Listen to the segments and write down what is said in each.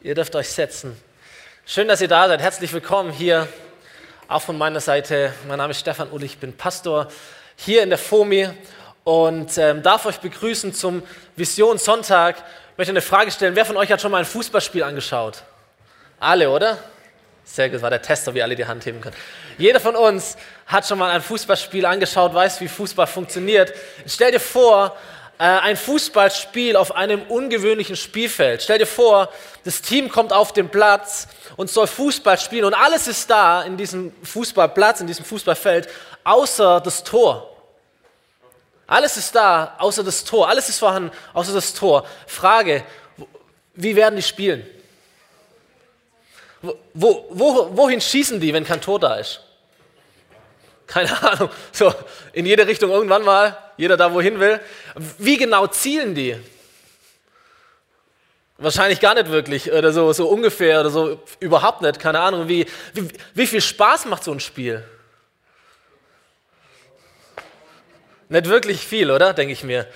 Ihr dürft euch setzen. Schön, dass ihr da seid. Herzlich willkommen hier auch von meiner Seite. Mein Name ist Stefan Ull, ich bin Pastor hier in der FOMI und ähm, darf euch begrüßen zum Vision Sonntag. Ich möchte eine Frage stellen. Wer von euch hat schon mal ein Fußballspiel angeschaut? Alle, oder? Sehr gut, war der Tester, wie alle die Hand heben können. Jeder von uns hat schon mal ein Fußballspiel angeschaut, weiß, wie Fußball funktioniert. Stell dir vor, ein Fußballspiel auf einem ungewöhnlichen Spielfeld. Stell dir vor, das Team kommt auf den Platz und soll Fußball spielen und alles ist da in diesem Fußballplatz, in diesem Fußballfeld, außer das Tor. Alles ist da, außer das Tor. Alles ist vorhanden, außer das Tor. Frage, wie werden die spielen? Wo, wo, wohin schießen die, wenn kein Tor da ist? Keine Ahnung. So, in jede Richtung irgendwann mal jeder da wohin will. Wie genau zielen die? Wahrscheinlich gar nicht wirklich oder so, so ungefähr oder so überhaupt nicht. Keine Ahnung, wie, wie, wie viel Spaß macht so ein Spiel? Nicht wirklich viel, oder? Denke ich mir.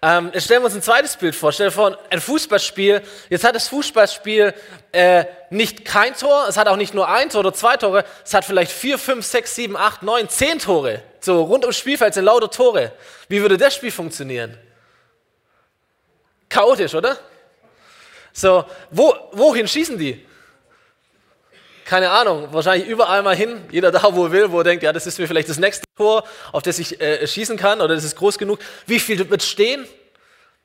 Ähm, jetzt stellen wir uns ein zweites Bild vor. Stell dir vor, ein Fußballspiel. Jetzt hat das Fußballspiel äh, nicht kein Tor, es hat auch nicht nur ein Tor oder zwei Tore, es hat vielleicht vier, fünf, sechs, sieben, acht, neun, zehn Tore. So rund ums Spielfeld sind lauter Tore. Wie würde das Spiel funktionieren? Chaotisch, oder? So, wo, wohin schießen die? Keine Ahnung, wahrscheinlich überall mal hin, jeder da, wo er will, wo er denkt, ja, das ist mir vielleicht das nächste Tor, auf das ich äh, schießen kann oder das ist groß genug. Wie viel wird stehen?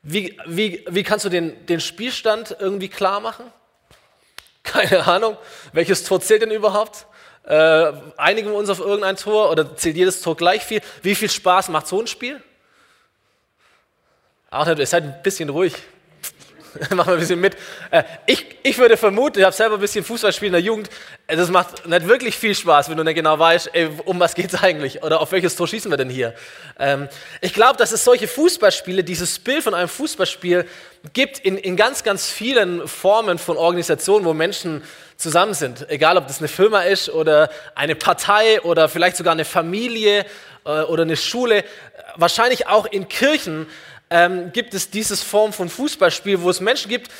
Wie, wie, wie kannst du den, den Spielstand irgendwie klar machen? Keine Ahnung. Welches Tor zählt denn überhaupt? Äh, einigen wir uns auf irgendein Tor oder zählt jedes Tor gleich viel? Wie viel Spaß macht so ein Spiel? Nicht, ihr seid ein bisschen ruhig. Machen wir ein bisschen mit. Äh, ich, ich würde vermuten, ich habe selber ein bisschen Fußball gespielt in der Jugend, äh, das macht nicht wirklich viel Spaß, wenn du nicht genau weißt, ey, um was geht es eigentlich oder auf welches Tor schießen wir denn hier. Ähm, ich glaube, dass es solche Fußballspiele, dieses Bild von einem Fußballspiel gibt in, in ganz, ganz vielen Formen von Organisationen, wo Menschen zusammen sind. Egal, ob das eine Firma ist oder eine Partei oder vielleicht sogar eine Familie äh, oder eine Schule. Wahrscheinlich auch in Kirchen ähm, gibt es dieses Form von Fußballspiel, wo es Menschen gibt,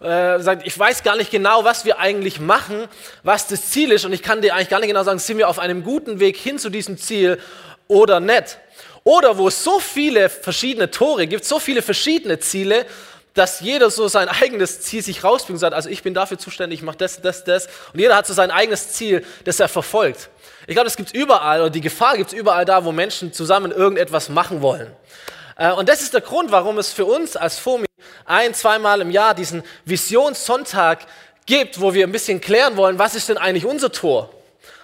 äh, sagt, ich weiß gar nicht genau, was wir eigentlich machen, was das Ziel ist und ich kann dir eigentlich gar nicht genau sagen, sind wir auf einem guten Weg hin zu diesem Ziel oder nicht. Oder wo es so viele verschiedene Tore gibt, so viele verschiedene Ziele, dass jeder so sein eigenes Ziel sich rausbringt und sagt, also ich bin dafür zuständig, ich mache das, das, das. Und jeder hat so sein eigenes Ziel, das er verfolgt. Ich glaube, das gibt es überall, oder die Gefahr gibt es überall da, wo Menschen zusammen irgendetwas machen wollen. Äh, und das ist der Grund, warum es für uns als FOMI ein, zweimal im Jahr diesen Visionssonntag gibt, wo wir ein bisschen klären wollen, was ist denn eigentlich unser Tor,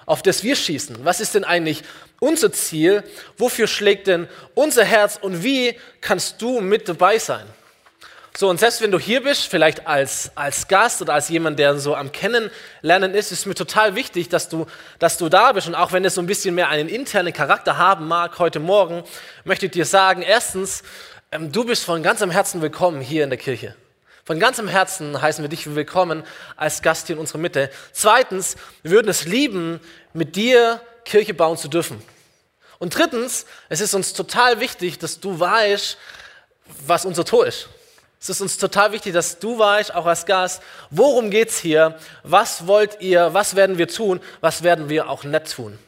auf das wir schießen? Was ist denn eigentlich unser Ziel? Wofür schlägt denn unser Herz und wie kannst du mit dabei sein? So, und selbst wenn du hier bist, vielleicht als, als Gast oder als jemand, der so am Kennenlernen ist, ist mir total wichtig, dass du, dass du da bist. Und auch wenn es so ein bisschen mehr einen internen Charakter haben mag heute Morgen, möchte ich dir sagen, erstens, ähm, du bist von ganzem Herzen willkommen hier in der Kirche. Von ganzem Herzen heißen wir dich willkommen als Gast hier in unserer Mitte. Zweitens, wir würden es lieben, mit dir Kirche bauen zu dürfen. Und drittens, es ist uns total wichtig, dass du weißt, was unser Tor ist. Es ist uns total wichtig, dass du weißt, auch als Gast, worum geht es hier? Was wollt ihr? Was werden wir tun? Was werden wir auch nicht tun?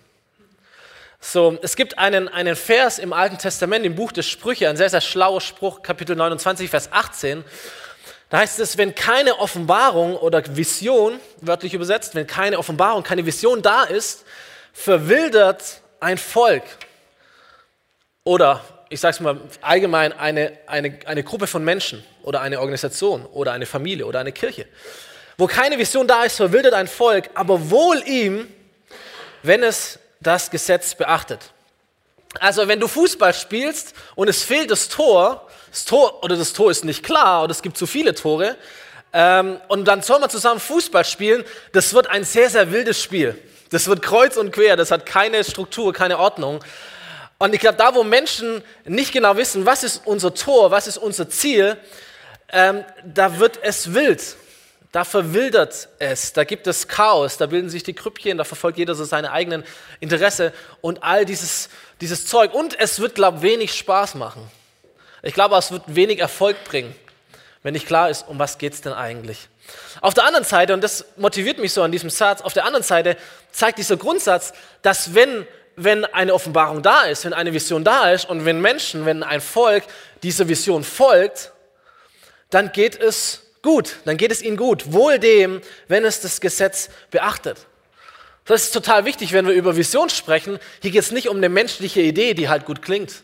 So, es gibt einen, einen Vers im Alten Testament, im Buch des Sprüche, ein sehr, sehr schlauer Spruch, Kapitel 29, Vers 18. Da heißt es, wenn keine Offenbarung oder Vision, wörtlich übersetzt, wenn keine Offenbarung, keine Vision da ist, verwildert ein Volk. Oder ich sage es mal allgemein, eine, eine, eine Gruppe von Menschen oder eine Organisation oder eine Familie oder eine Kirche. Wo keine Vision da ist, verwildert ein Volk, aber wohl ihm, wenn es das Gesetz beachtet. Also wenn du Fußball spielst und es fehlt das Tor, das Tor oder das Tor ist nicht klar oder es gibt zu viele Tore, ähm, und dann soll man zusammen Fußball spielen, das wird ein sehr, sehr wildes Spiel. Das wird kreuz und quer, das hat keine Struktur, keine Ordnung. Und ich glaube, da wo Menschen nicht genau wissen, was ist unser Tor, was ist unser Ziel, ähm, da wird es wild. Da verwildert es, da gibt es Chaos, da bilden sich die Krüppchen, da verfolgt jeder so seine eigenen Interesse und all dieses, dieses Zeug. Und es wird, glaube ich, wenig Spaß machen. Ich glaube, es wird wenig Erfolg bringen, wenn nicht klar ist, um was geht es denn eigentlich. Auf der anderen Seite, und das motiviert mich so an diesem Satz, auf der anderen Seite zeigt dieser Grundsatz, dass wenn, wenn eine Offenbarung da ist, wenn eine Vision da ist und wenn Menschen, wenn ein Volk dieser Vision folgt, dann geht es gut, dann geht es ihnen gut. Wohl dem, wenn es das Gesetz beachtet. Das ist total wichtig, wenn wir über Vision sprechen. Hier geht es nicht um eine menschliche Idee, die halt gut klingt.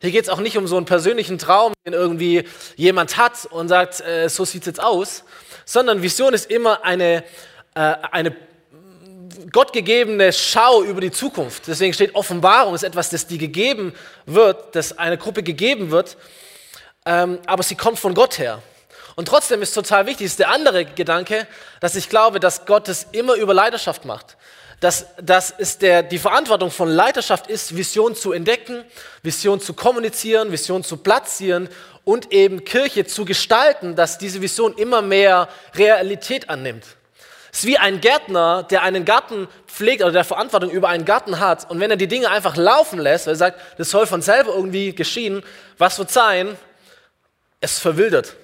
Hier geht es auch nicht um so einen persönlichen Traum, den irgendwie jemand hat und sagt, äh, so sieht es jetzt aus, sondern Vision ist immer eine, äh, eine gottgegebene Schau über die Zukunft. Deswegen steht Offenbarung ist etwas, das die gegeben wird, das eine Gruppe gegeben wird, ähm, aber sie kommt von Gott her. Und trotzdem ist total wichtig, ist der andere Gedanke, dass ich glaube, dass Gott es immer über Leidenschaft macht. Dass, dass es der, die Verantwortung von Leiterschaft ist, Vision zu entdecken, Vision zu kommunizieren, Vision zu platzieren und eben Kirche zu gestalten, dass diese Vision immer mehr Realität annimmt. Es ist wie ein Gärtner, der einen Garten pflegt oder der Verantwortung über einen Garten hat. Und wenn er die Dinge einfach laufen lässt, weil er sagt, das soll von selber irgendwie geschehen, was wird sein? Es verwildert.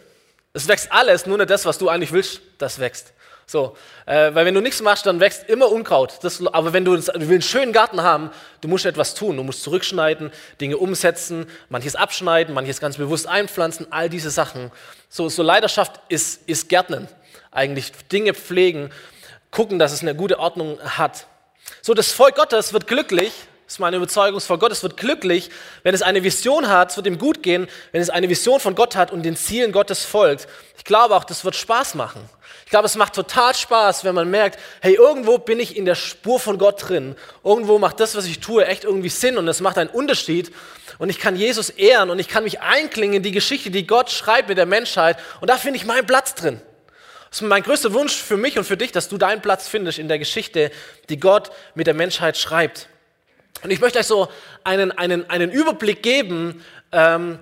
Es wächst alles, nur nicht das, was du eigentlich willst, das wächst. So, äh, weil wenn du nichts machst, dann wächst immer Unkraut. Das, aber wenn du, du willst einen schönen Garten haben, du musst etwas tun. Du musst zurückschneiden, Dinge umsetzen, manches abschneiden, manches ganz bewusst einpflanzen, all diese Sachen. So, so Leidenschaft ist, ist Gärtnen. Eigentlich Dinge pflegen, gucken, dass es eine gute Ordnung hat. So, das Volk Gottes wird glücklich, das ist meine Überzeugung vor Gott. Es wird glücklich, wenn es eine Vision hat, es wird ihm gut gehen, wenn es eine Vision von Gott hat und den Zielen Gottes folgt. Ich glaube auch, das wird Spaß machen. Ich glaube, es macht total Spaß, wenn man merkt, hey, irgendwo bin ich in der Spur von Gott drin. Irgendwo macht das, was ich tue, echt irgendwie Sinn und es macht einen Unterschied. Und ich kann Jesus ehren und ich kann mich einklingen in die Geschichte, die Gott schreibt mit der Menschheit. Und da finde ich meinen Platz drin. Das ist mein größter Wunsch für mich und für dich, dass du deinen Platz findest in der Geschichte, die Gott mit der Menschheit schreibt. Und ich möchte euch so einen, einen, einen Überblick geben, ähm,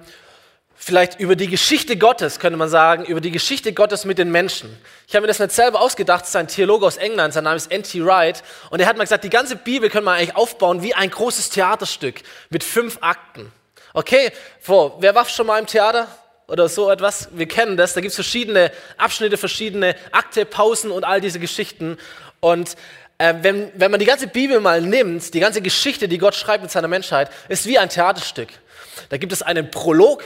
vielleicht über die Geschichte Gottes, könnte man sagen, über die Geschichte Gottes mit den Menschen. Ich habe mir das nicht selber ausgedacht, es ist ein Theologe aus England, sein Name ist N.T. Wright, und er hat mal gesagt, die ganze Bibel können wir eigentlich aufbauen wie ein großes Theaterstück mit fünf Akten. Okay, vor, wer war schon mal im Theater? Oder so etwas, wir kennen das, da gibt es verschiedene Abschnitte, verschiedene Akte, Pausen und all diese Geschichten. Und äh, wenn, wenn man die ganze Bibel mal nimmt, die ganze Geschichte, die Gott schreibt mit seiner Menschheit, ist wie ein Theaterstück. Da gibt es einen Prolog,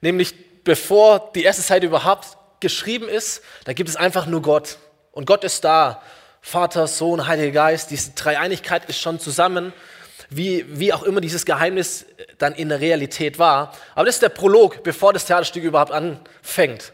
nämlich bevor die erste Seite überhaupt geschrieben ist, da gibt es einfach nur Gott. Und Gott ist da. Vater, Sohn, Heiliger Geist, diese Dreieinigkeit ist schon zusammen, wie, wie auch immer dieses Geheimnis dann in der Realität war. Aber das ist der Prolog, bevor das Theaterstück überhaupt anfängt.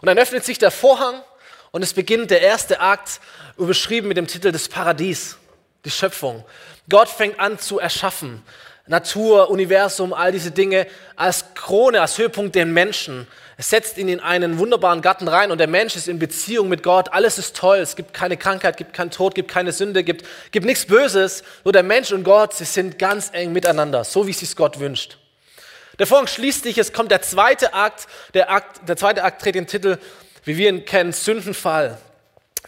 Und dann öffnet sich der Vorhang und es beginnt der erste Akt, überschrieben mit dem Titel des Paradies, die Schöpfung. Gott fängt an zu erschaffen. Natur, Universum, all diese Dinge als Krone, als Höhepunkt den Menschen. Es setzt ihn in einen wunderbaren Garten rein und der Mensch ist in Beziehung mit Gott. Alles ist toll. Es gibt keine Krankheit, gibt keinen Tod, gibt keine Sünde, gibt, gibt nichts Böses. Nur der Mensch und Gott, sie sind ganz eng miteinander, so wie es sich Gott wünscht. Der Vorhang schließt sich, es kommt der zweite Akt. Der, Akt. der zweite Akt trägt den Titel wie wir ihn kennen, Sündenfall.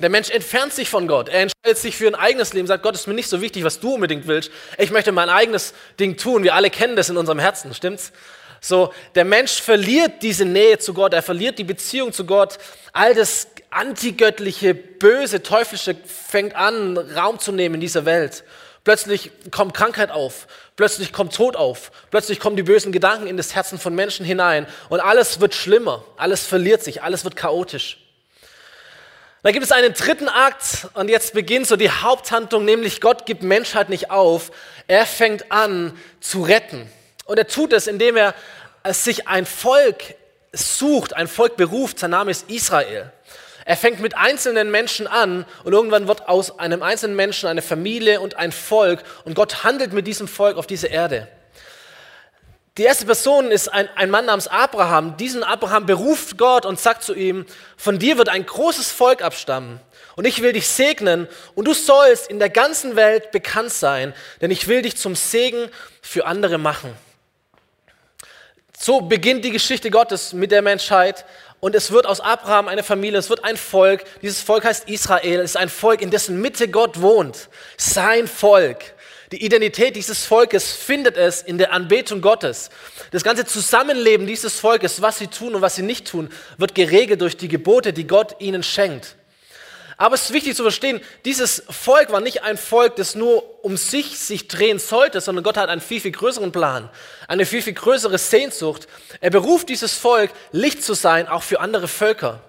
Der Mensch entfernt sich von Gott. Er entscheidet sich für ein eigenes Leben, sagt, Gott ist mir nicht so wichtig, was du unbedingt willst. Ich möchte mein eigenes Ding tun. Wir alle kennen das in unserem Herzen, stimmt's? So, der Mensch verliert diese Nähe zu Gott, er verliert die Beziehung zu Gott. All das antigöttliche, böse, teuflische fängt an, Raum zu nehmen in dieser Welt. Plötzlich kommt Krankheit auf, plötzlich kommt Tod auf, plötzlich kommen die bösen Gedanken in das Herzen von Menschen hinein und alles wird schlimmer, alles verliert sich, alles wird chaotisch. Da gibt es einen dritten Akt und jetzt beginnt so die Haupthandlung, nämlich Gott gibt Menschheit nicht auf, er fängt an zu retten. Und er tut es, indem er sich ein Volk sucht, ein Volk beruft, sein Name ist Israel. Er fängt mit einzelnen Menschen an und irgendwann wird aus einem einzelnen Menschen eine Familie und ein Volk und Gott handelt mit diesem Volk auf dieser Erde. Die erste Person ist ein, ein Mann namens Abraham. Diesen Abraham beruft Gott und sagt zu ihm, von dir wird ein großes Volk abstammen und ich will dich segnen und du sollst in der ganzen Welt bekannt sein, denn ich will dich zum Segen für andere machen. So beginnt die Geschichte Gottes mit der Menschheit und es wird aus Abraham eine Familie, es wird ein Volk. Dieses Volk heißt Israel, es ist ein Volk, in dessen Mitte Gott wohnt. Sein Volk. Die Identität dieses Volkes findet es in der Anbetung Gottes. Das ganze Zusammenleben dieses Volkes, was sie tun und was sie nicht tun, wird geregelt durch die Gebote, die Gott ihnen schenkt. Aber es ist wichtig zu verstehen, dieses Volk war nicht ein Volk, das nur um sich sich drehen sollte, sondern Gott hat einen viel, viel größeren Plan, eine viel, viel größere Sehnsucht. Er beruft dieses Volk, Licht zu sein, auch für andere Völker.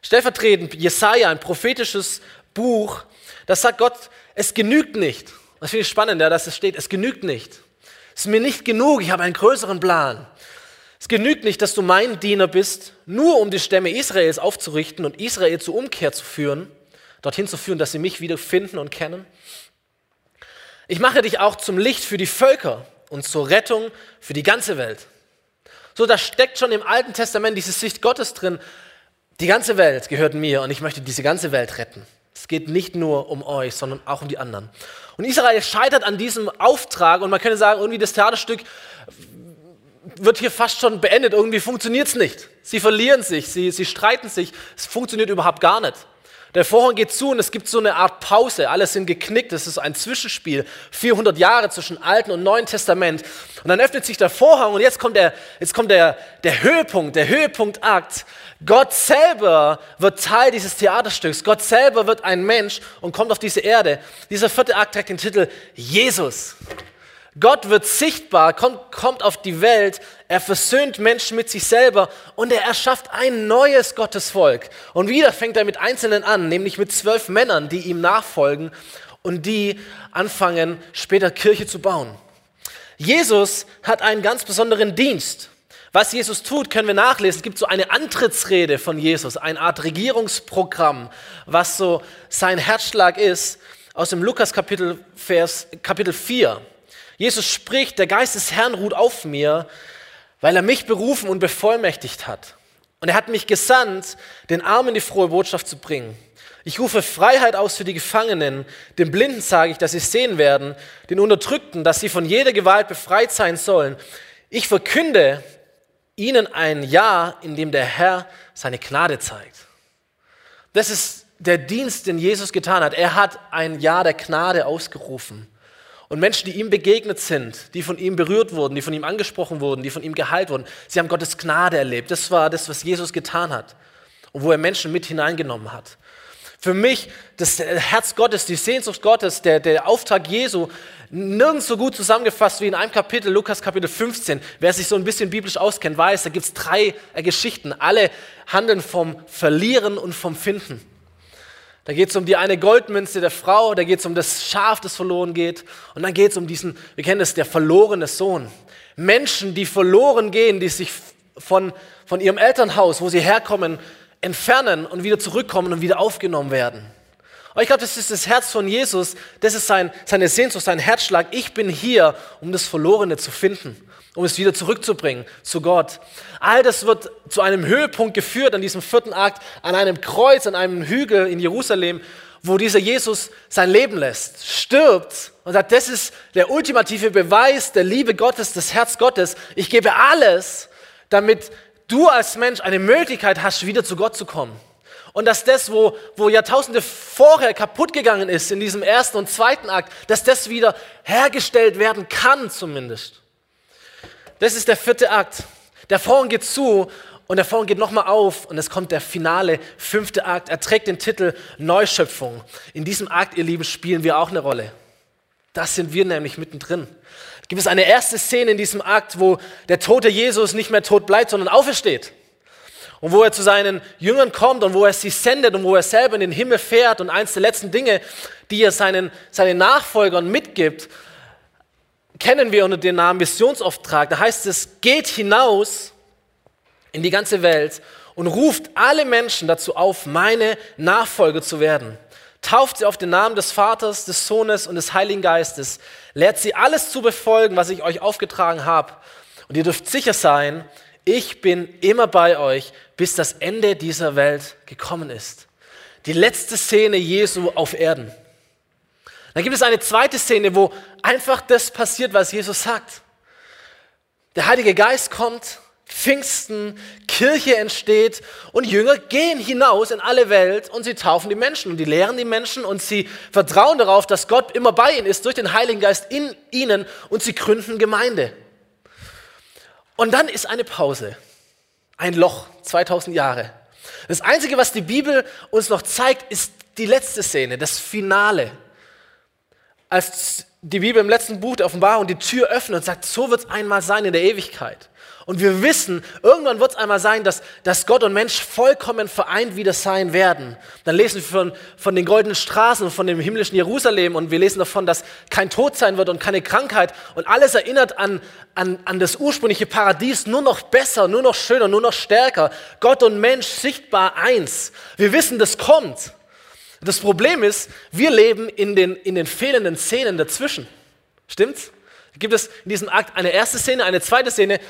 Stellvertretend Jesaja, ein prophetisches Buch, das sagt Gott, es genügt nicht. Das finde ich spannend, ja, dass es steht, es genügt nicht. Es ist mir nicht genug, ich habe einen größeren Plan. Es genügt nicht, dass du mein Diener bist, nur um die Stämme Israels aufzurichten und Israel zur Umkehr zu führen, dorthin zu führen, dass sie mich wieder finden und kennen. Ich mache dich auch zum Licht für die Völker und zur Rettung für die ganze Welt. So, da steckt schon im Alten Testament diese Sicht Gottes drin. Die ganze Welt gehört mir und ich möchte diese ganze Welt retten. Es geht nicht nur um euch, sondern auch um die anderen. Und Israel scheitert an diesem Auftrag und man könnte sagen, irgendwie das Theaterstück wird hier fast schon beendet. Irgendwie funktioniert es nicht. Sie verlieren sich, sie, sie streiten sich. Es funktioniert überhaupt gar nicht. Der Vorhang geht zu und es gibt so eine Art Pause. Alle sind geknickt. Es ist ein Zwischenspiel. 400 Jahre zwischen Alten und Neuen Testament. Und dann öffnet sich der Vorhang und jetzt kommt der, jetzt kommt der, der Höhepunkt, der Höhepunktakt. Gott selber wird Teil dieses Theaterstücks. Gott selber wird ein Mensch und kommt auf diese Erde. Dieser vierte Akt trägt den Titel Jesus. Gott wird sichtbar, kommt, kommt auf die Welt, er versöhnt Menschen mit sich selber und er erschafft ein neues Gottesvolk. Und wieder fängt er mit Einzelnen an, nämlich mit zwölf Männern, die ihm nachfolgen und die anfangen, später Kirche zu bauen. Jesus hat einen ganz besonderen Dienst. Was Jesus tut, können wir nachlesen. Es gibt so eine Antrittsrede von Jesus, eine Art Regierungsprogramm, was so sein Herzschlag ist, aus dem Lukas Kapitel, Vers, Kapitel 4. Jesus spricht, der Geist des Herrn ruht auf mir, weil er mich berufen und bevollmächtigt hat. Und er hat mich gesandt, den Armen die frohe Botschaft zu bringen. Ich rufe Freiheit aus für die Gefangenen, den Blinden sage ich, dass sie sehen werden, den Unterdrückten, dass sie von jeder Gewalt befreit sein sollen. Ich verkünde ihnen ein Jahr, in dem der Herr seine Gnade zeigt. Das ist der Dienst, den Jesus getan hat. Er hat ein Jahr der Gnade ausgerufen. Und Menschen, die ihm begegnet sind, die von ihm berührt wurden, die von ihm angesprochen wurden, die von ihm geheilt wurden, sie haben Gottes Gnade erlebt. Das war das, was Jesus getan hat und wo er Menschen mit hineingenommen hat. Für mich, das Herz Gottes, die Sehnsucht Gottes, der, der Auftrag Jesu, nirgends so gut zusammengefasst wie in einem Kapitel, Lukas Kapitel 15. Wer sich so ein bisschen biblisch auskennt, weiß, da gibt es drei Geschichten. Alle handeln vom Verlieren und vom Finden. Da geht es um die eine Goldmünze der Frau, da geht es um das Schaf, das verloren geht. Und dann geht es um diesen, wir kennen das, der verlorene Sohn. Menschen, die verloren gehen, die sich von, von ihrem Elternhaus, wo sie herkommen, entfernen und wieder zurückkommen und wieder aufgenommen werden. Und ich glaube, das ist das Herz von Jesus, das ist sein, seine Sehnsucht, sein Herzschlag. Ich bin hier, um das Verlorene zu finden um es wieder zurückzubringen zu Gott. All das wird zu einem Höhepunkt geführt an diesem vierten Akt, an einem Kreuz, an einem Hügel in Jerusalem, wo dieser Jesus sein Leben lässt, stirbt und sagt, das ist der ultimative Beweis der Liebe Gottes, des Herz Gottes. Ich gebe alles, damit du als Mensch eine Möglichkeit hast, wieder zu Gott zu kommen. Und dass das, wo, wo Jahrtausende vorher kaputt gegangen ist, in diesem ersten und zweiten Akt, dass das wieder hergestellt werden kann zumindest. Das ist der vierte Akt. Der Vorhang geht zu und der Vorhang geht nochmal auf und es kommt der finale fünfte Akt. Er trägt den Titel Neuschöpfung. In diesem Akt, ihr Lieben, spielen wir auch eine Rolle. Das sind wir nämlich mittendrin. Gibt es eine erste Szene in diesem Akt, wo der tote Jesus nicht mehr tot bleibt, sondern aufersteht. Und wo er zu seinen Jüngern kommt und wo er sie sendet und wo er selber in den Himmel fährt und eins der letzten Dinge, die er seinen, seinen Nachfolgern mitgibt, kennen wir unter dem Namen Missionsauftrag. Da heißt es, geht hinaus in die ganze Welt und ruft alle Menschen dazu auf, meine Nachfolger zu werden. Tauft sie auf den Namen des Vaters, des Sohnes und des Heiligen Geistes. Lehrt sie alles zu befolgen, was ich euch aufgetragen habe. Und ihr dürft sicher sein, ich bin immer bei euch, bis das Ende dieser Welt gekommen ist. Die letzte Szene Jesu auf Erden. Dann gibt es eine zweite Szene, wo einfach das passiert, was Jesus sagt. Der Heilige Geist kommt, Pfingsten, Kirche entsteht und Jünger gehen hinaus in alle Welt und sie taufen die Menschen und die lehren die Menschen und sie vertrauen darauf, dass Gott immer bei ihnen ist durch den Heiligen Geist in ihnen und sie gründen Gemeinde. Und dann ist eine Pause, ein Loch, 2000 Jahre. Das Einzige, was die Bibel uns noch zeigt, ist die letzte Szene, das Finale. Als die Bibel im letzten Buch der Offenbarung die Tür öffnet und sagt, so wird es einmal sein in der Ewigkeit. Und wir wissen, irgendwann wird es einmal sein, dass, dass Gott und Mensch vollkommen vereint wieder sein werden. Dann lesen wir von, von den goldenen Straßen und von dem himmlischen Jerusalem und wir lesen davon, dass kein Tod sein wird und keine Krankheit. Und alles erinnert an, an, an das ursprüngliche Paradies, nur noch besser, nur noch schöner, nur noch stärker. Gott und Mensch sichtbar eins. Wir wissen, das kommt. Das Problem ist, wir leben in den, in den fehlenden Szenen dazwischen. Stimmt's? Gibt es in diesem Akt eine erste Szene, eine zweite Szene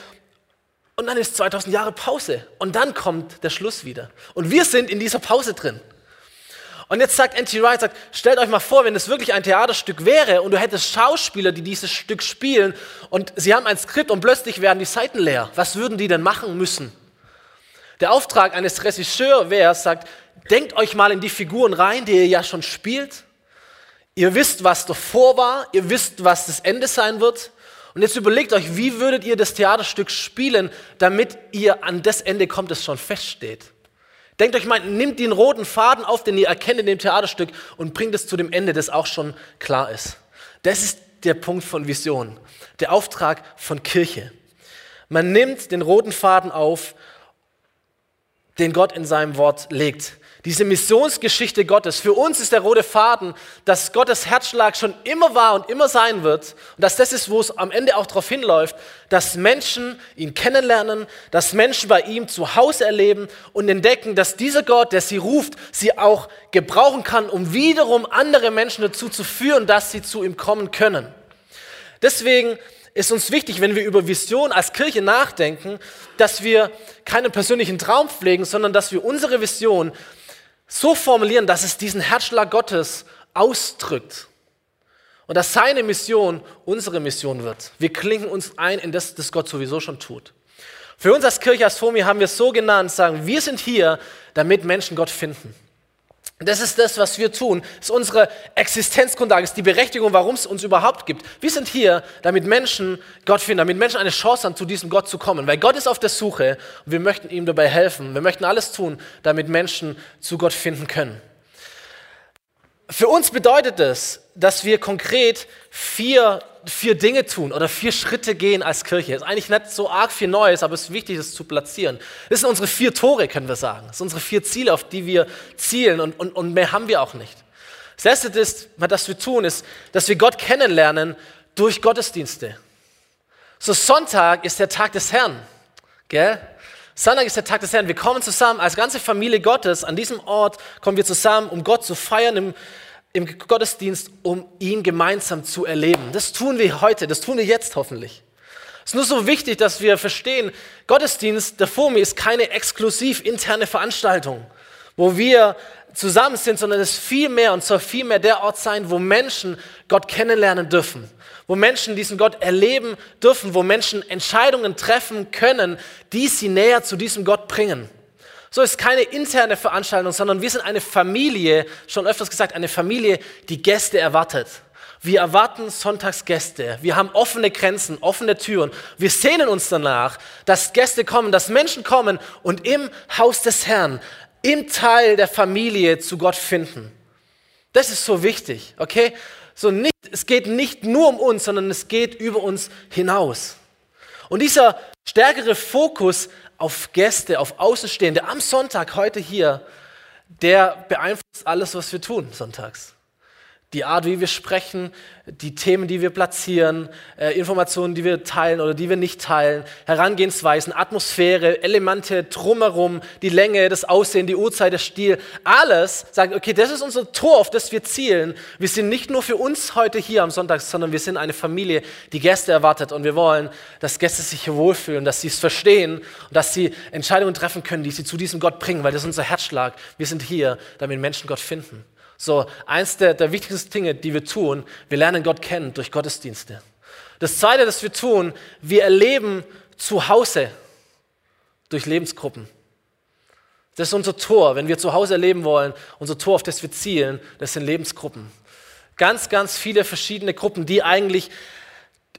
und dann ist 2000 Jahre Pause. Und dann kommt der Schluss wieder. Und wir sind in dieser Pause drin. Und jetzt sagt N.T. Wright, sagt, stellt euch mal vor, wenn es wirklich ein Theaterstück wäre und du hättest Schauspieler, die dieses Stück spielen und sie haben ein Skript und plötzlich werden die Seiten leer. Was würden die denn machen müssen? Der Auftrag eines Regisseurs wäre, sagt, denkt euch mal in die Figuren rein, die ihr ja schon spielt. Ihr wisst, was davor war, ihr wisst, was das Ende sein wird. Und jetzt überlegt euch, wie würdet ihr das Theaterstück spielen, damit ihr an das Ende kommt, das schon feststeht. Denkt euch mal, nimmt den roten Faden auf, den ihr erkennt in dem Theaterstück und bringt es zu dem Ende, das auch schon klar ist. Das ist der Punkt von Vision, der Auftrag von Kirche. Man nimmt den roten Faden auf, den Gott in seinem Wort legt. Diese Missionsgeschichte Gottes. Für uns ist der rote Faden, dass Gottes Herzschlag schon immer war und immer sein wird. Und dass das ist, wo es am Ende auch darauf hinläuft, dass Menschen ihn kennenlernen, dass Menschen bei ihm zu Hause erleben und entdecken, dass dieser Gott, der sie ruft, sie auch gebrauchen kann, um wiederum andere Menschen dazu zu führen, dass sie zu ihm kommen können. Deswegen ist uns wichtig, wenn wir über Vision als Kirche nachdenken, dass wir keinen persönlichen Traum pflegen, sondern dass wir unsere Vision so formulieren, dass es diesen Herzschlag Gottes ausdrückt. Und dass seine Mission unsere Mission wird. Wir klinken uns ein in das, das Gott sowieso schon tut. Für uns als Kirche als FOMI haben wir es so genannt, sagen, wir sind hier, damit Menschen Gott finden. Das ist das, was wir tun. Das ist unsere Existenzgrundlage, das ist die Berechtigung, warum es uns überhaupt gibt. Wir sind hier, damit Menschen Gott finden, damit Menschen eine Chance haben, zu diesem Gott zu kommen. Weil Gott ist auf der Suche und wir möchten ihm dabei helfen. Wir möchten alles tun, damit Menschen zu Gott finden können. Für uns bedeutet es, dass wir konkret vier, vier Dinge tun oder vier Schritte gehen als Kirche. Ist eigentlich nicht so arg viel Neues, aber es ist wichtig, das zu platzieren. Das sind unsere vier Tore, können wir sagen. Das sind unsere vier Ziele, auf die wir zielen und, und, und mehr haben wir auch nicht. Das erste, ist, was wir tun, ist, dass wir Gott kennenlernen durch Gottesdienste. So Sonntag ist der Tag des Herrn. Gell? Sonntag ist der Tag des Herrn. Wir kommen zusammen als ganze Familie Gottes. An diesem Ort kommen wir zusammen, um Gott zu feiern im, im Gottesdienst, um ihn gemeinsam zu erleben. Das tun wir heute, das tun wir jetzt hoffentlich. Es ist nur so wichtig, dass wir verstehen, Gottesdienst der FOMI ist keine exklusiv interne Veranstaltung, wo wir zusammen sind, sondern es ist viel mehr und soll viel mehr der Ort sein, wo Menschen Gott kennenlernen dürfen wo Menschen diesen Gott erleben dürfen, wo Menschen Entscheidungen treffen können, die sie näher zu diesem Gott bringen. So ist keine interne Veranstaltung, sondern wir sind eine Familie, schon öfters gesagt, eine Familie, die Gäste erwartet. Wir erwarten Sonntagsgäste. Wir haben offene Grenzen, offene Türen. Wir sehnen uns danach, dass Gäste kommen, dass Menschen kommen und im Haus des Herrn, im Teil der Familie zu Gott finden. Das ist so wichtig, okay? So nicht, es geht nicht nur um uns, sondern es geht über uns hinaus. Und dieser stärkere Fokus auf Gäste, auf Außenstehende am Sonntag heute hier, der beeinflusst alles, was wir tun sonntags die Art, wie wir sprechen, die Themen, die wir platzieren, äh, Informationen, die wir teilen oder die wir nicht teilen, Herangehensweisen, Atmosphäre, Elemente drumherum, die Länge, das Aussehen, die Uhrzeit, der Stil, alles sagt, okay, das ist unser Tor, auf das wir zielen. Wir sind nicht nur für uns heute hier am Sonntag, sondern wir sind eine Familie, die Gäste erwartet und wir wollen, dass Gäste sich hier wohlfühlen, dass sie es verstehen und dass sie Entscheidungen treffen können, die sie zu diesem Gott bringen, weil das ist unser Herzschlag. Wir sind hier, damit Menschen Gott finden. So, eins der, der wichtigsten Dinge, die wir tun, wir lernen Gott kennen durch Gottesdienste. Das zweite, das wir tun, wir erleben zu Hause durch Lebensgruppen. Das ist unser Tor, wenn wir zu Hause erleben wollen, unser Tor, auf das wir zielen, das sind Lebensgruppen. Ganz, ganz viele verschiedene Gruppen, die eigentlich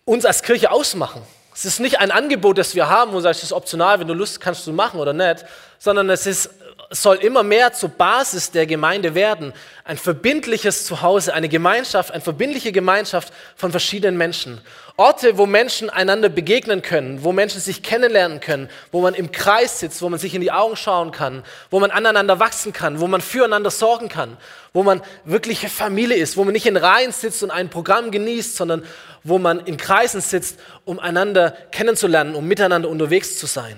uns als Kirche ausmachen. Es ist nicht ein Angebot, das wir haben, wo du sagst, es ist optional, wenn du Lust kannst du machen oder nicht, sondern es ist soll immer mehr zur Basis der Gemeinde werden. Ein verbindliches Zuhause, eine Gemeinschaft, eine verbindliche Gemeinschaft von verschiedenen Menschen. Orte, wo Menschen einander begegnen können, wo Menschen sich kennenlernen können, wo man im Kreis sitzt, wo man sich in die Augen schauen kann, wo man aneinander wachsen kann, wo man füreinander sorgen kann, wo man wirkliche Familie ist, wo man nicht in Reihen sitzt und ein Programm genießt, sondern wo man in Kreisen sitzt, um einander kennenzulernen, um miteinander unterwegs zu sein.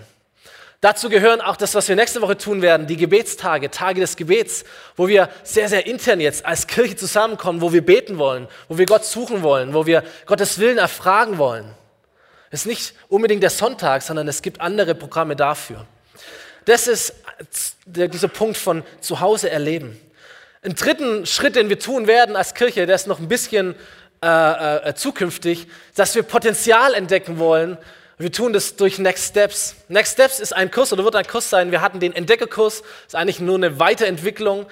Dazu gehören auch das, was wir nächste Woche tun werden, die Gebetstage, Tage des Gebets, wo wir sehr, sehr intern jetzt als Kirche zusammenkommen, wo wir beten wollen, wo wir Gott suchen wollen, wo wir Gottes Willen erfragen wollen. Es ist nicht unbedingt der Sonntag, sondern es gibt andere Programme dafür. Das ist dieser Punkt von zu Hause erleben. Ein dritten Schritt, den wir tun werden als Kirche, der ist noch ein bisschen äh, äh, zukünftig, dass wir Potenzial entdecken wollen wir tun das durch Next Steps. Next Steps ist ein Kurs oder wird ein Kurs sein. Wir hatten den Entdeckerkurs, ist eigentlich nur eine Weiterentwicklung,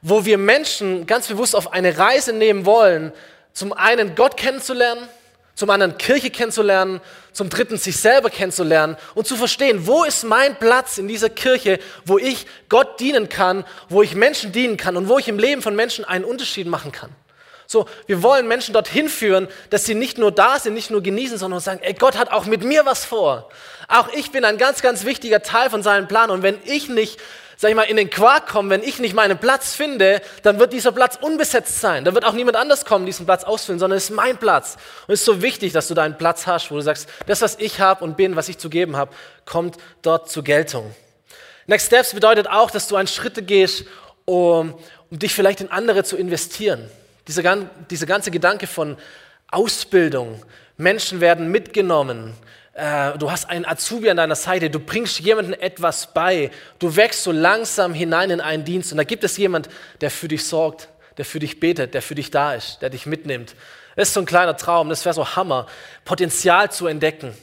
wo wir Menschen ganz bewusst auf eine Reise nehmen wollen, zum einen Gott kennenzulernen, zum anderen Kirche kennenzulernen, zum dritten sich selber kennenzulernen und zu verstehen, wo ist mein Platz in dieser Kirche, wo ich Gott dienen kann, wo ich Menschen dienen kann und wo ich im Leben von Menschen einen Unterschied machen kann. So, wir wollen Menschen dorthin führen, dass sie nicht nur da sind, nicht nur genießen, sondern sagen, ey, Gott hat auch mit mir was vor. Auch ich bin ein ganz, ganz wichtiger Teil von seinem Plan. Und wenn ich nicht, sag ich mal, in den Quark komme, wenn ich nicht meinen Platz finde, dann wird dieser Platz unbesetzt sein. Da wird auch niemand anders kommen, diesen Platz ausfüllen, sondern es ist mein Platz. Und es ist so wichtig, dass du deinen Platz hast, wo du sagst, das, was ich habe und bin, was ich zu geben habe, kommt dort zur Geltung. Next Steps bedeutet auch, dass du einen Schritte gehst, um, um dich vielleicht in andere zu investieren. Dieser, dieser ganze Gedanke von Ausbildung, Menschen werden mitgenommen, äh, du hast einen Azubi an deiner Seite, du bringst jemandem etwas bei, du wächst so langsam hinein in einen Dienst und da gibt es jemand, der für dich sorgt, der für dich betet, der für dich da ist, der dich mitnimmt. Das ist so ein kleiner Traum, das wäre so Hammer, Potenzial zu entdecken.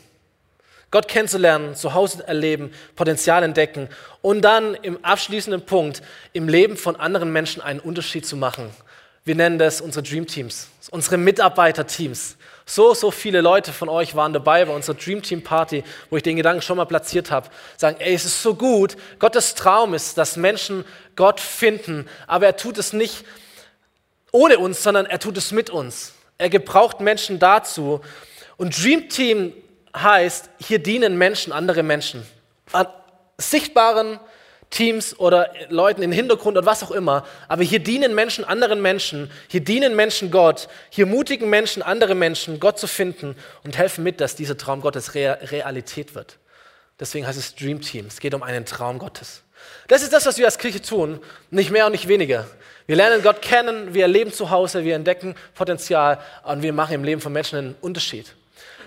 Gott kennenzulernen, zu Hause erleben, Potenzial entdecken und dann im abschließenden Punkt im Leben von anderen Menschen einen Unterschied zu machen. Wir nennen das unsere Dream Teams, unsere Mitarbeiterteams. So, so viele Leute von euch waren dabei bei unserer Dream Team Party, wo ich den Gedanken schon mal platziert habe. Sagen, ey, es ist so gut. Gottes Traum ist, dass Menschen Gott finden, aber er tut es nicht ohne uns, sondern er tut es mit uns. Er gebraucht Menschen dazu. Und Dream Team heißt, hier dienen Menschen, andere Menschen. An sichtbaren, Teams oder Leuten im Hintergrund oder was auch immer. Aber hier dienen Menschen anderen Menschen, hier dienen Menschen Gott, hier mutigen Menschen andere Menschen, Gott zu finden und helfen mit, dass dieser Traum Gottes Realität wird. Deswegen heißt es Dream Team. Es geht um einen Traum Gottes. Das ist das, was wir als Kirche tun, nicht mehr und nicht weniger. Wir lernen Gott kennen, wir erleben zu Hause, wir entdecken Potenzial und wir machen im Leben von Menschen einen Unterschied.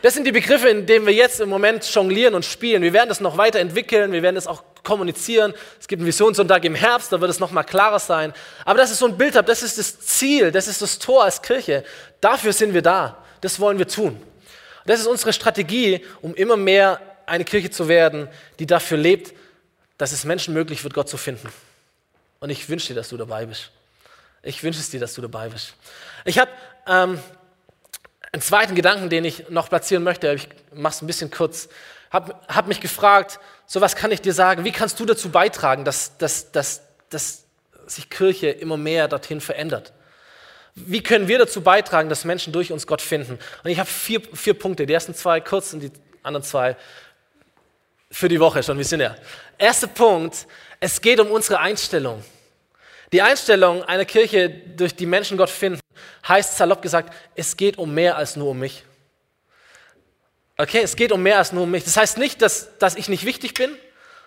Das sind die Begriffe, in denen wir jetzt im Moment jonglieren und spielen. Wir werden das noch weiterentwickeln, wir werden das auch kommunizieren. Es gibt einen Visionssonntag im Herbst, da wird es noch mal klarer sein. Aber das ist so ein Bild, das ist das Ziel, das ist das Tor als Kirche. Dafür sind wir da. Das wollen wir tun. Das ist unsere Strategie, um immer mehr eine Kirche zu werden, die dafür lebt, dass es Menschen möglich wird, Gott zu finden. Und ich wünsche dir, dass du dabei bist. Ich wünsche es dir, dass du dabei bist. Ich habe ähm, einen zweiten Gedanken, den ich noch platzieren möchte, ich mache es ein bisschen kurz, habe hab mich gefragt, so was kann ich dir sagen, wie kannst du dazu beitragen, dass, dass, dass, dass sich Kirche immer mehr dorthin verändert? Wie können wir dazu beitragen, dass Menschen durch uns Gott finden? Und ich habe vier, vier Punkte, die ersten zwei kurz und die anderen zwei für die Woche schon, wir sind ja. Erster Punkt, es geht um unsere Einstellung. Die Einstellung einer Kirche, durch die Menschen Gott finden, heißt salopp gesagt, es geht um mehr als nur um mich. Okay, es geht um mehr als nur um mich. Das heißt nicht, dass, dass ich nicht wichtig bin,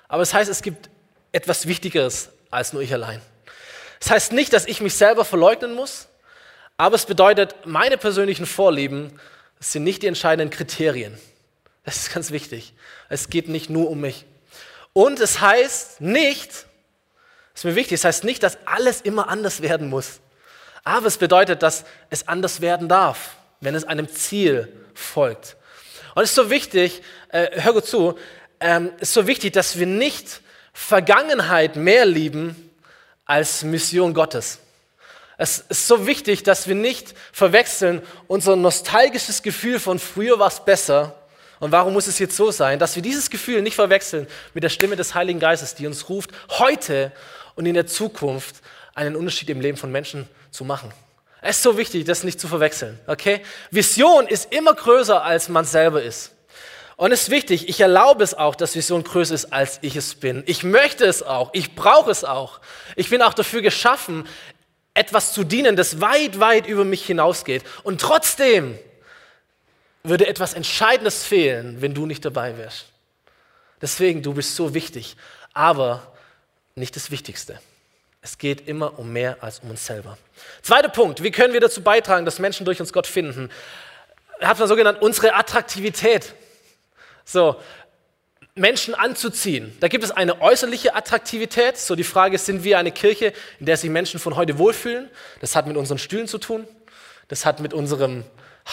aber es heißt, es gibt etwas Wichtigeres als nur ich allein. Das heißt nicht, dass ich mich selber verleugnen muss, aber es bedeutet, meine persönlichen Vorlieben sind nicht die entscheidenden Kriterien. Das ist ganz wichtig. Es geht nicht nur um mich. Und es heißt nicht, ist mir wichtig, es das heißt nicht, dass alles immer anders werden muss. Aber es bedeutet, dass es anders werden darf, wenn es einem Ziel folgt. Und es ist so wichtig, äh, hör gut zu, ähm, ist so wichtig, dass wir nicht Vergangenheit mehr lieben als Mission Gottes. Es ist so wichtig, dass wir nicht verwechseln unser nostalgisches Gefühl von früher war es besser und warum muss es jetzt so sein, dass wir dieses Gefühl nicht verwechseln mit der Stimme des Heiligen Geistes, die uns ruft, heute und in der Zukunft einen Unterschied im Leben von Menschen zu machen. Es ist so wichtig, das nicht zu verwechseln. Okay? Vision ist immer größer, als man selber ist. Und es ist wichtig, ich erlaube es auch, dass Vision größer ist, als ich es bin. Ich möchte es auch, ich brauche es auch. Ich bin auch dafür geschaffen, etwas zu dienen, das weit, weit über mich hinausgeht. Und trotzdem würde etwas Entscheidendes fehlen, wenn du nicht dabei wärst. Deswegen, du bist so wichtig, aber nicht das Wichtigste. Es geht immer um mehr als um uns selber. Zweiter Punkt, wie können wir dazu beitragen, dass Menschen durch uns Gott finden? Ich habe es mal so genannt, unsere Attraktivität. So, Menschen anzuziehen. Da gibt es eine äußerliche Attraktivität. So die Frage ist, sind wir eine Kirche, in der sich Menschen von heute wohlfühlen? Das hat mit unseren Stühlen zu tun. Das hat mit unserem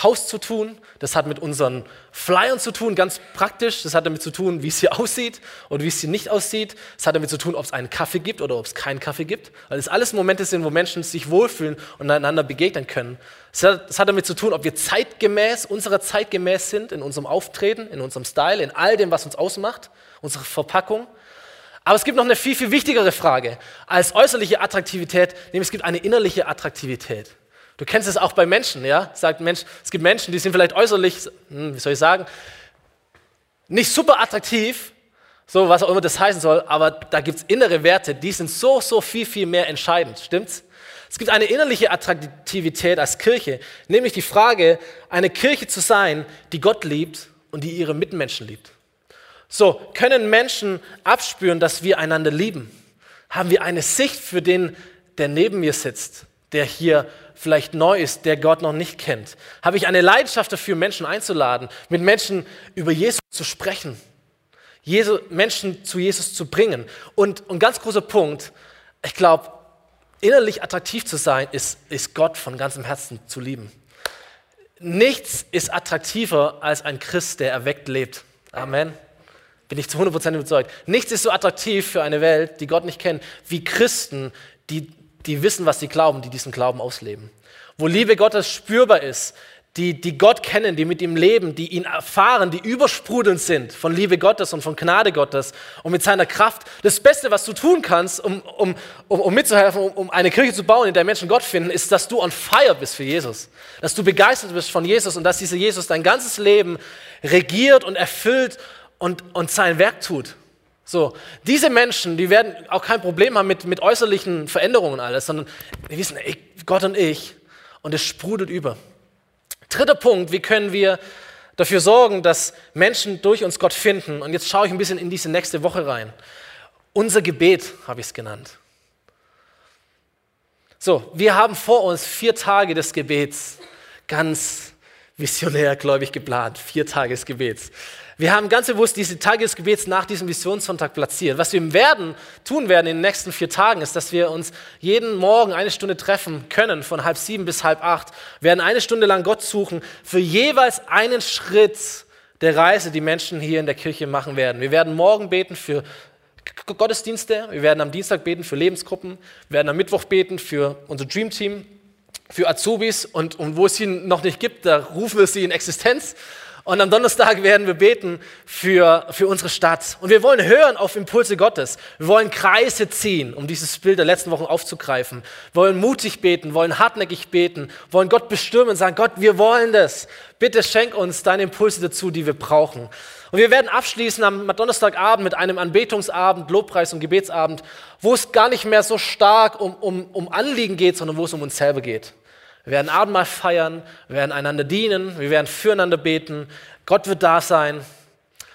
Haus zu tun, das hat mit unseren Flyern zu tun, ganz praktisch. Das hat damit zu tun, wie es hier aussieht oder wie es hier nicht aussieht. Es hat damit zu tun, ob es einen Kaffee gibt oder ob es keinen Kaffee gibt. Weil es alles Momente sind, wo Menschen sich wohlfühlen und einander begegnen können. Es hat, es hat damit zu tun, ob wir zeitgemäß, unserer zeitgemäß sind in unserem Auftreten, in unserem Style, in all dem, was uns ausmacht, unsere Verpackung. Aber es gibt noch eine viel, viel wichtigere Frage als äußerliche Attraktivität, nämlich es gibt eine innerliche Attraktivität. Du kennst es auch bei Menschen, ja? Sagt Mensch, es gibt Menschen, die sind vielleicht äußerlich, hm, wie soll ich sagen, nicht super attraktiv, so was auch immer das heißen soll, aber da gibt es innere Werte, die sind so, so viel, viel mehr entscheidend, stimmt's? Es gibt eine innerliche Attraktivität als Kirche, nämlich die Frage, eine Kirche zu sein, die Gott liebt und die ihre Mitmenschen liebt. So, können Menschen abspüren, dass wir einander lieben? Haben wir eine Sicht für den, der neben mir sitzt, der hier vielleicht neu ist, der Gott noch nicht kennt? Habe ich eine Leidenschaft dafür, Menschen einzuladen, mit Menschen über Jesus zu sprechen, Jesu, Menschen zu Jesus zu bringen? Und ein ganz großer Punkt, ich glaube, innerlich attraktiv zu sein, ist, ist Gott von ganzem Herzen zu lieben. Nichts ist attraktiver als ein Christ, der erweckt lebt. Amen. Bin ich zu 100% überzeugt. Nichts ist so attraktiv für eine Welt, die Gott nicht kennt, wie Christen, die die wissen, was sie glauben, die diesen Glauben ausleben. Wo Liebe Gottes spürbar ist, die, die Gott kennen, die mit ihm leben, die ihn erfahren, die übersprudelnd sind von Liebe Gottes und von Gnade Gottes und mit seiner Kraft. Das Beste, was du tun kannst, um, um, um, um mitzuhelfen, um, um eine Kirche zu bauen, in der Menschen Gott finden, ist, dass du on fire bist für Jesus. Dass du begeistert bist von Jesus und dass dieser Jesus dein ganzes Leben regiert und erfüllt und, und sein Werk tut. So, diese Menschen, die werden auch kein Problem haben mit, mit äußerlichen Veränderungen alles, sondern die wissen, ey, Gott und ich, und es sprudelt über. Dritter Punkt, wie können wir dafür sorgen, dass Menschen durch uns Gott finden? Und jetzt schaue ich ein bisschen in diese nächste Woche rein. Unser Gebet habe ich es genannt. So, wir haben vor uns vier Tage des Gebets, ganz visionär, gläubig geplant, vier Tage Gebets. Wir haben ganz bewusst diese Tage Gebets nach diesem Visionssonntag platziert. Was wir werden, tun werden in den nächsten vier Tagen, ist, dass wir uns jeden Morgen eine Stunde treffen können, von halb sieben bis halb acht, wir werden eine Stunde lang Gott suchen, für jeweils einen Schritt der Reise, die Menschen hier in der Kirche machen werden. Wir werden morgen beten für Gottesdienste, wir werden am Dienstag beten für Lebensgruppen, wir werden am Mittwoch beten für unser Dream Team, für Azubis und, und wo es sie noch nicht gibt, da rufen wir sie in Existenz. Und am Donnerstag werden wir beten für, für unsere Stadt. Und wir wollen hören auf Impulse Gottes. Wir wollen Kreise ziehen, um dieses Bild der letzten Wochen aufzugreifen. Wir wollen mutig beten, wollen hartnäckig beten, wollen Gott bestürmen und sagen, Gott, wir wollen das. Bitte schenk uns deine Impulse dazu, die wir brauchen. Und wir werden abschließen am Donnerstagabend mit einem Anbetungsabend, Lobpreis und Gebetsabend, wo es gar nicht mehr so stark um, um, um Anliegen geht, sondern wo es um uns selber geht. Wir werden Abendmahl feiern, wir werden einander dienen, wir werden füreinander beten. Gott wird da sein.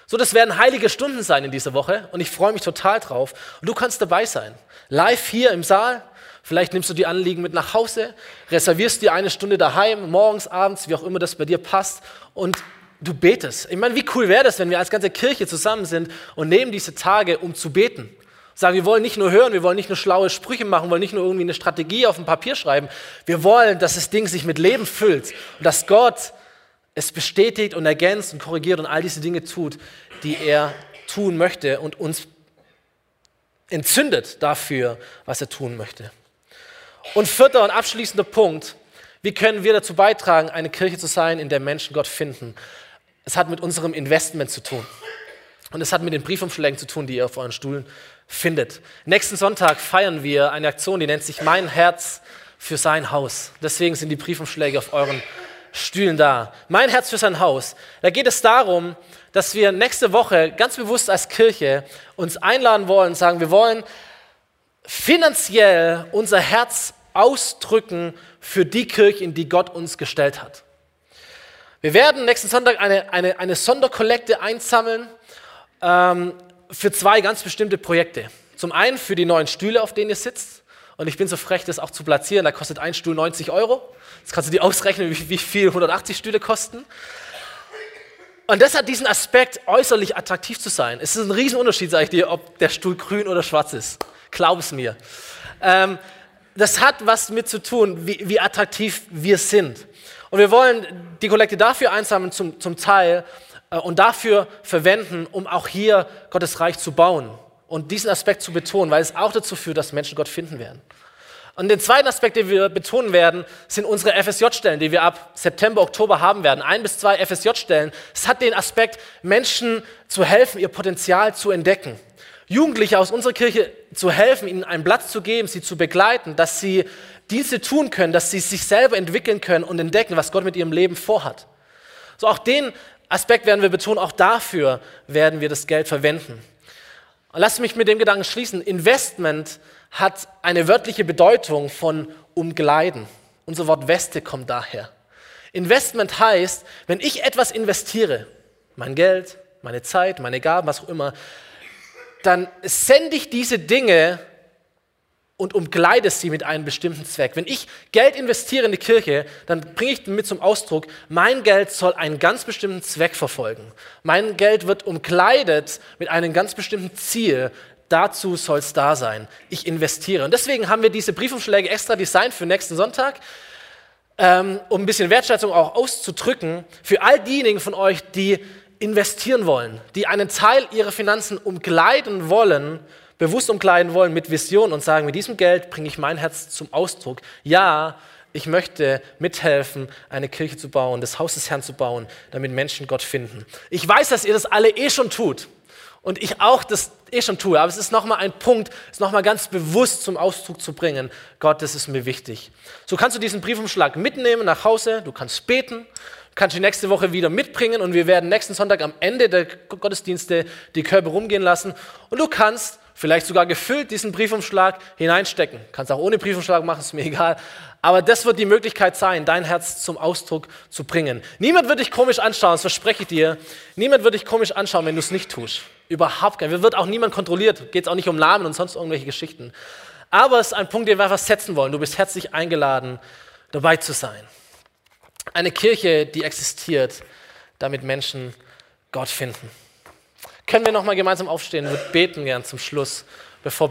So, das werden heilige Stunden sein in dieser Woche und ich freue mich total drauf. Und du kannst dabei sein. Live hier im Saal. Vielleicht nimmst du die Anliegen mit nach Hause, reservierst dir eine Stunde daheim, morgens, abends, wie auch immer das bei dir passt und du betest. Ich meine, wie cool wäre das, wenn wir als ganze Kirche zusammen sind und nehmen diese Tage, um zu beten. Sagen, wir wollen nicht nur hören, wir wollen nicht nur schlaue Sprüche machen, wir wollen nicht nur irgendwie eine Strategie auf dem Papier schreiben. Wir wollen, dass das Ding sich mit Leben füllt und dass Gott es bestätigt und ergänzt und korrigiert und all diese Dinge tut, die er tun möchte und uns entzündet dafür, was er tun möchte. Und vierter und abschließender Punkt, wie können wir dazu beitragen, eine Kirche zu sein, in der Menschen Gott finden? Es hat mit unserem Investment zu tun. Und es hat mit den Briefumschlägen zu tun, die ihr auf euren Stuhlen findet. Nächsten Sonntag feiern wir eine Aktion, die nennt sich Mein Herz für sein Haus. Deswegen sind die Briefumschläge auf euren Stühlen da. Mein Herz für sein Haus. Da geht es darum, dass wir nächste Woche ganz bewusst als Kirche uns einladen wollen sagen, wir wollen finanziell unser Herz ausdrücken für die Kirche, in die Gott uns gestellt hat. Wir werden nächsten Sonntag eine, eine, eine Sonderkollekte einsammeln ähm, für zwei ganz bestimmte Projekte. Zum einen für die neuen Stühle, auf denen ihr sitzt. Und ich bin so frech, das auch zu platzieren. Da kostet ein Stuhl 90 Euro. Jetzt kannst du dir ausrechnen, wie, viel 180 Stühle kosten. Und das hat diesen Aspekt, äußerlich attraktiv zu sein. Es ist ein Riesenunterschied, sage ich dir, ob der Stuhl grün oder schwarz ist. Glaub es mir. Ähm, das hat was mit zu tun, wie, wie, attraktiv wir sind. Und wir wollen die Kollekte dafür einsammeln, zum, zum Teil, und dafür verwenden, um auch hier Gottes Reich zu bauen und diesen Aspekt zu betonen, weil es auch dazu führt, dass Menschen Gott finden werden. Und den zweiten Aspekt, den wir betonen werden, sind unsere FSJ-Stellen, die wir ab September, Oktober haben werden. Ein bis zwei FSJ-Stellen. Es hat den Aspekt, Menschen zu helfen, ihr Potenzial zu entdecken. Jugendliche aus unserer Kirche zu helfen, ihnen einen Platz zu geben, sie zu begleiten, dass sie Dienste tun können, dass sie sich selber entwickeln können und entdecken, was Gott mit ihrem Leben vorhat. So auch den Aspekt werden wir betonen, auch dafür werden wir das Geld verwenden. Und lasst mich mit dem Gedanken schließen. Investment hat eine wörtliche Bedeutung von umkleiden. Unser Wort Weste kommt daher. Investment heißt, wenn ich etwas investiere, mein Geld, meine Zeit, meine Gaben, was auch immer, dann sende ich diese Dinge und umkleide sie mit einem bestimmten Zweck. Wenn ich Geld investiere in die Kirche, dann bringe ich mit zum Ausdruck, mein Geld soll einen ganz bestimmten Zweck verfolgen. Mein Geld wird umkleidet mit einem ganz bestimmten Ziel. Dazu soll es da sein. Ich investiere. Und deswegen haben wir diese Briefumschläge extra designt für nächsten Sonntag, ähm, um ein bisschen Wertschätzung auch auszudrücken für all diejenigen von euch, die investieren wollen, die einen Teil ihrer Finanzen umkleiden wollen, bewusst umkleiden wollen mit Vision und sagen, mit diesem Geld bringe ich mein Herz zum Ausdruck. Ja, ich möchte mithelfen, eine Kirche zu bauen, das Haus des Herrn zu bauen, damit Menschen Gott finden. Ich weiß, dass ihr das alle eh schon tut und ich auch das eh schon tue, aber es ist nochmal ein Punkt, es nochmal ganz bewusst zum Ausdruck zu bringen. Gott, das ist mir wichtig. So kannst du diesen Briefumschlag mitnehmen nach Hause, du kannst beten, kannst du nächste Woche wieder mitbringen und wir werden nächsten Sonntag am Ende der Gottesdienste die Körbe rumgehen lassen und du kannst vielleicht sogar gefüllt diesen Briefumschlag hineinstecken. Kannst auch ohne Briefumschlag machen, ist mir egal. Aber das wird die Möglichkeit sein, dein Herz zum Ausdruck zu bringen. Niemand wird dich komisch anschauen, das verspreche ich dir. Niemand wird dich komisch anschauen, wenn du es nicht tust. Überhaupt kein. Wird auch niemand kontrolliert. Geht es auch nicht um Namen und sonst irgendwelche Geschichten. Aber es ist ein Punkt, den wir einfach setzen wollen. Du bist herzlich eingeladen, dabei zu sein. Eine Kirche, die existiert, damit Menschen Gott finden. Können wir nochmal gemeinsam aufstehen und beten gern zum Schluss, bevor